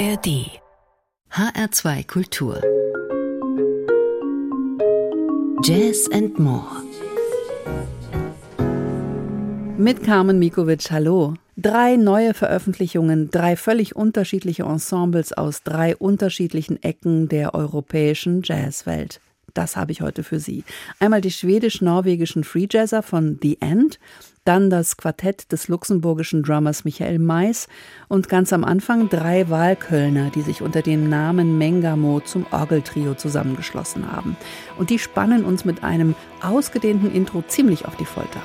ARD HR2 Kultur Jazz and More mit Carmen Mikovic, hallo. Drei neue Veröffentlichungen, drei völlig unterschiedliche Ensembles aus drei unterschiedlichen Ecken der europäischen Jazzwelt. Das habe ich heute für Sie. Einmal die schwedisch-norwegischen Free Jazzer von The End, dann das Quartett des luxemburgischen Drummers Michael Mais und ganz am Anfang drei Wahlkölner, die sich unter dem Namen Mengamo zum Orgeltrio zusammengeschlossen haben. Und die spannen uns mit einem ausgedehnten Intro ziemlich auf die Folter.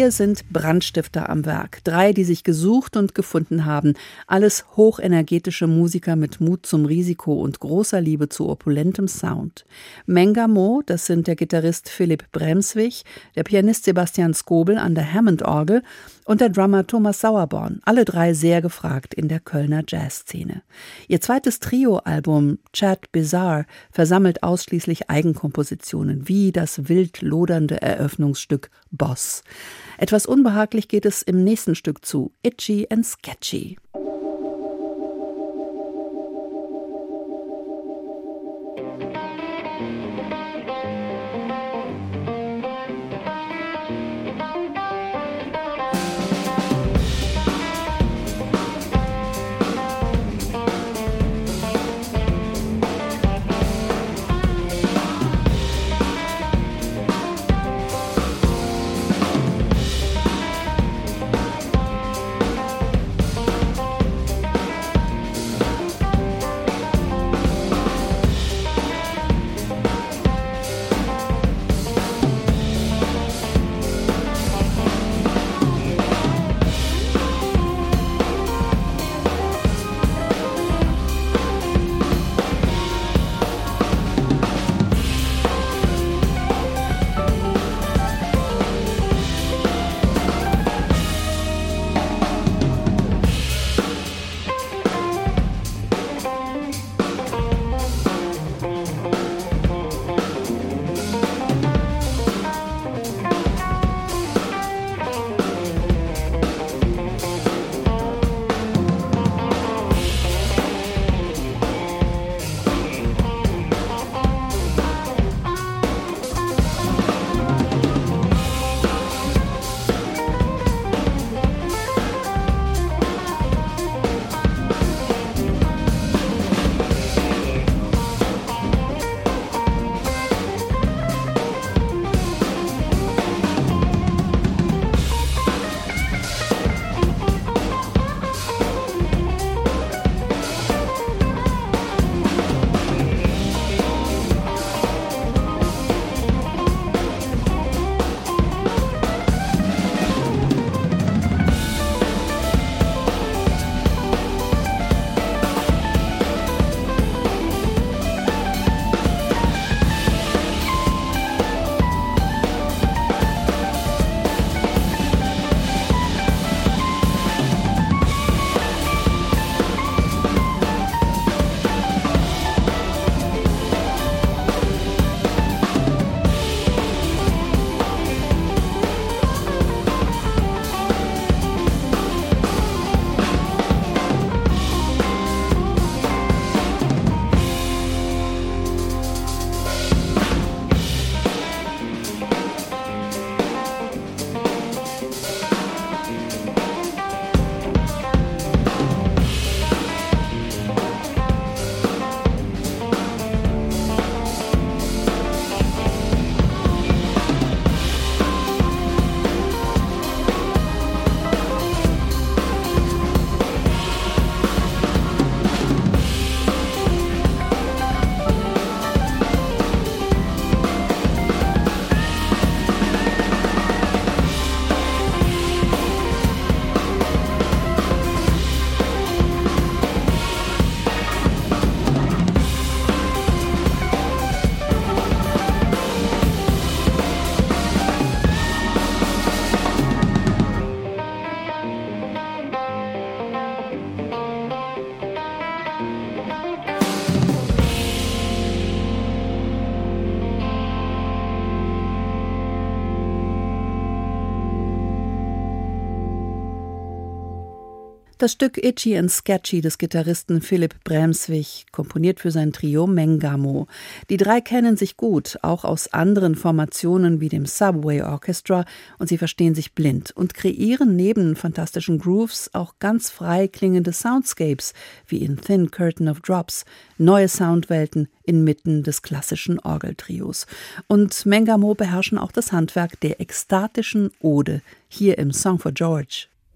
Hier sind Brandstifter am Werk. Drei, die sich gesucht und gefunden haben. Alles hochenergetische Musiker mit Mut zum Risiko und großer Liebe zu opulentem Sound. Mengamo, das sind der Gitarrist Philipp Bremswig, der Pianist Sebastian Skobel an der Hammond-Orgel und der Drummer Thomas Sauerborn. Alle drei sehr gefragt in der Kölner Jazzszene. Ihr zweites Trio-Album Chat Bizarre versammelt ausschließlich Eigenkompositionen, wie das wild lodernde Eröffnungsstück Boss. Etwas unbehaglich geht es im nächsten Stück zu, Itchy and Sketchy. Das Stück Itchy and Sketchy des Gitarristen Philipp Bremswig, komponiert für sein Trio Mengamo. Die drei kennen sich gut, auch aus anderen Formationen wie dem Subway Orchestra, und sie verstehen sich blind und kreieren neben fantastischen Grooves auch ganz frei klingende Soundscapes, wie in Thin Curtain of Drops, neue Soundwelten inmitten des klassischen Orgeltrios. Und Mengamo beherrschen auch das Handwerk der ekstatischen Ode, hier im Song for George.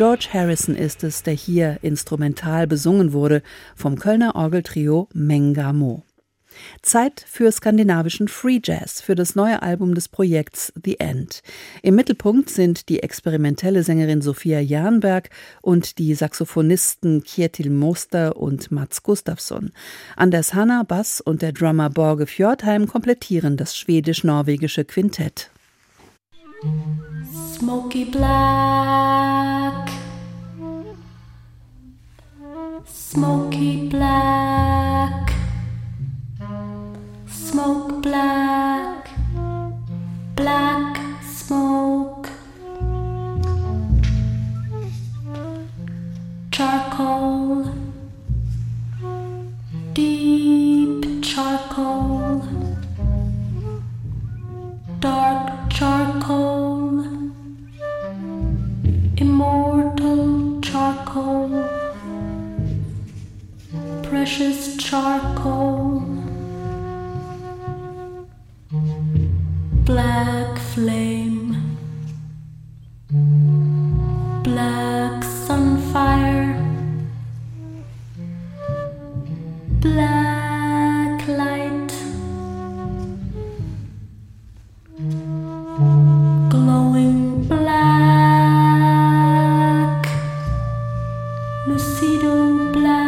George Harrison ist es, der hier instrumental besungen wurde vom Kölner Orgeltrio Mengamo. Zeit für skandinavischen Free Jazz für das neue Album des Projekts The End. Im Mittelpunkt sind die experimentelle Sängerin Sophia Jernberg und die Saxophonisten Kjetil Moster und Mats Gustafsson. Anders Hanna Bass und der Drummer Borge Fjordheim komplettieren das schwedisch-norwegische Quintett. Smoky Black. Smoky Black zero black.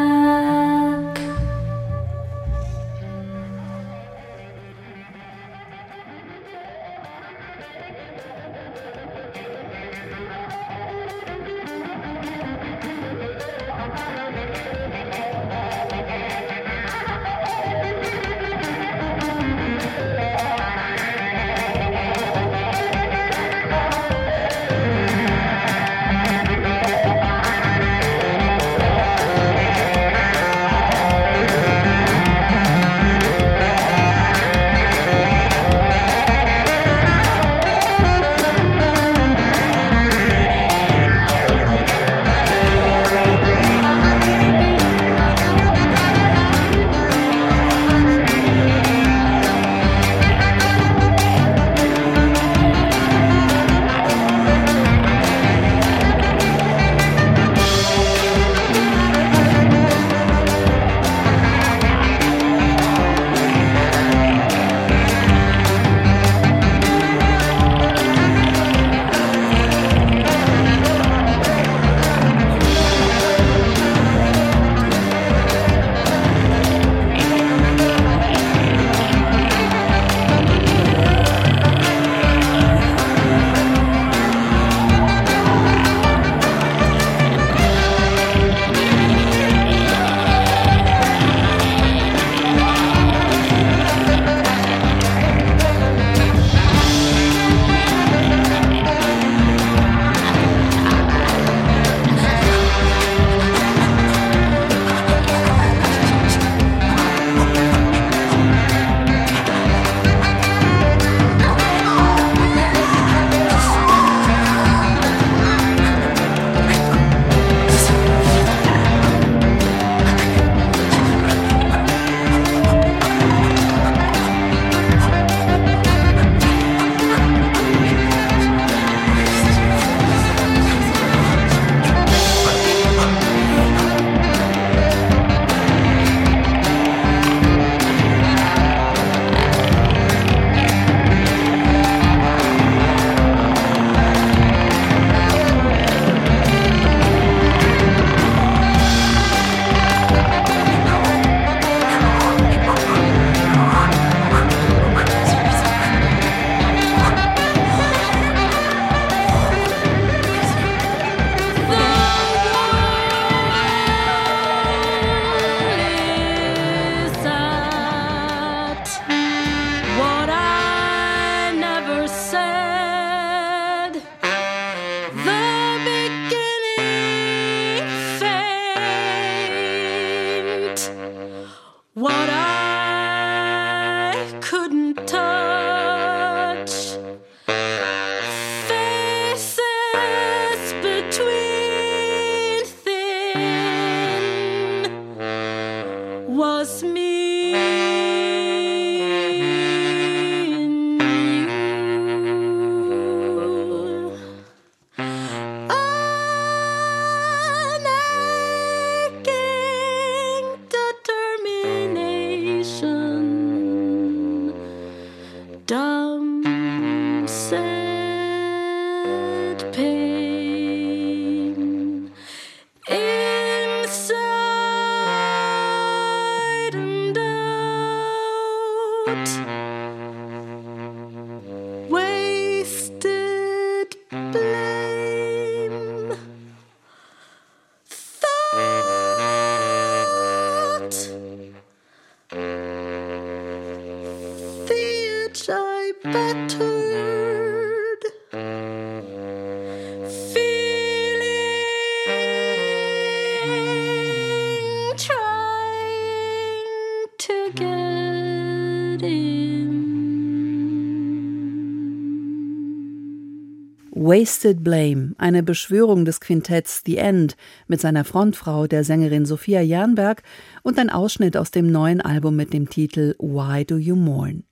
Wasted Blame, eine Beschwörung des Quintetts The End mit seiner Frontfrau, der Sängerin Sophia Jernberg und ein Ausschnitt aus dem neuen Album mit dem Titel Why Do You Mourn?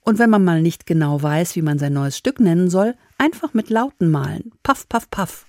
Und wenn man mal nicht genau weiß, wie man sein neues Stück nennen soll, einfach mit Lauten malen. Paff, paff, paff.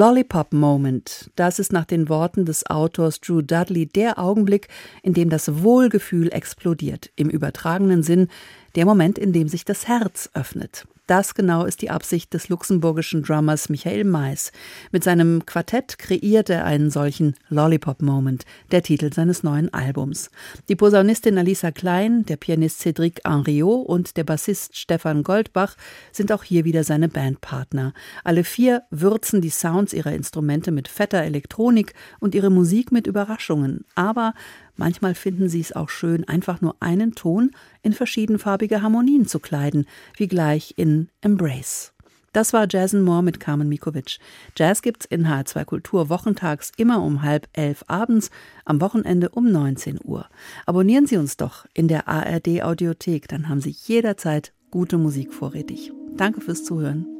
Lollipop Moment, das ist nach den Worten des Autors Drew Dudley der Augenblick, in dem das Wohlgefühl explodiert, im übertragenen Sinn der Moment, in dem sich das Herz öffnet. Das genau ist die Absicht des luxemburgischen Drummers Michael Mais. Mit seinem Quartett kreiert er einen solchen Lollipop-Moment, der Titel seines neuen Albums. Die Posaunistin Alisa Klein, der Pianist Cédric Henriot und der Bassist Stefan Goldbach sind auch hier wieder seine Bandpartner. Alle vier würzen die Sounds ihrer Instrumente mit fetter Elektronik und ihre Musik mit Überraschungen. Aber Manchmal finden sie es auch schön, einfach nur einen Ton in verschiedenfarbige Harmonien zu kleiden, wie gleich in Embrace. Das war Jason Moore mit Carmen Mikovic. Jazz gibt's in H2 Kultur wochentags immer um halb elf abends, am Wochenende um 19 Uhr. Abonnieren Sie uns doch in der ARD Audiothek, dann haben Sie jederzeit gute Musik vorrätig. Danke fürs Zuhören.